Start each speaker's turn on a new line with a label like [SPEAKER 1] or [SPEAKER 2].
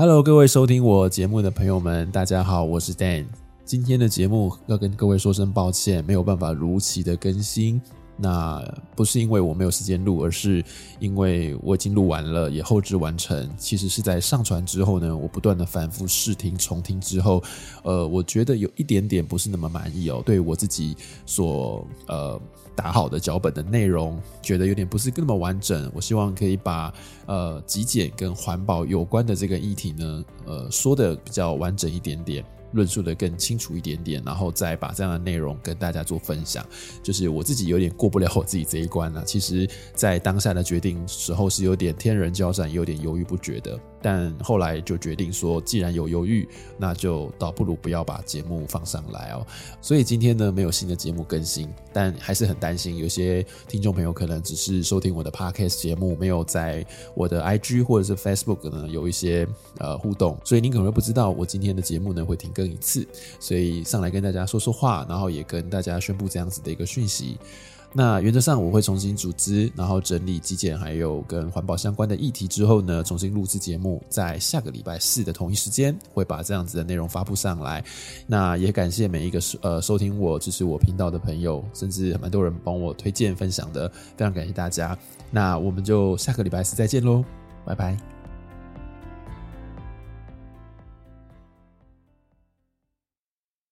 [SPEAKER 1] Hello，各位收听我节目的朋友们，大家好，我是 Dan。今天的节目要跟各位说声抱歉，没有办法如期的更新。那不是因为我没有时间录，而是因为我已经录完了，也后置完成。其实是在上传之后呢，我不断的反复试听、重听之后，呃，我觉得有一点点不是那么满意哦，对我自己所呃。打好的脚本的内容，觉得有点不是那么完整。我希望可以把呃极简跟环保有关的这个议题呢，呃说的比较完整一点点。论述的更清楚一点点，然后再把这样的内容跟大家做分享。就是我自己有点过不了我自己这一关了。其实，在当下的决定时候是有点天人交战，有点犹豫不决的。但后来就决定说，既然有犹豫，那就倒不如不要把节目放上来哦。所以今天呢，没有新的节目更新，但还是很担心，有些听众朋友可能只是收听我的 Podcast 节目，没有在我的 IG 或者是 Facebook 呢有一些呃互动，所以您可能会不知道我今天的节目呢会停更一次，所以上来跟大家说说话，然后也跟大家宣布这样子的一个讯息。那原则上我会重新组织，然后整理基建还有跟环保相关的议题之后呢，重新录制节目，在下个礼拜四的同一时间会把这样子的内容发布上来。那也感谢每一个收呃收听我支持我频道的朋友，甚至蛮多人帮我推荐分享的，非常感谢大家。那我们就下个礼拜四再见喽，拜拜。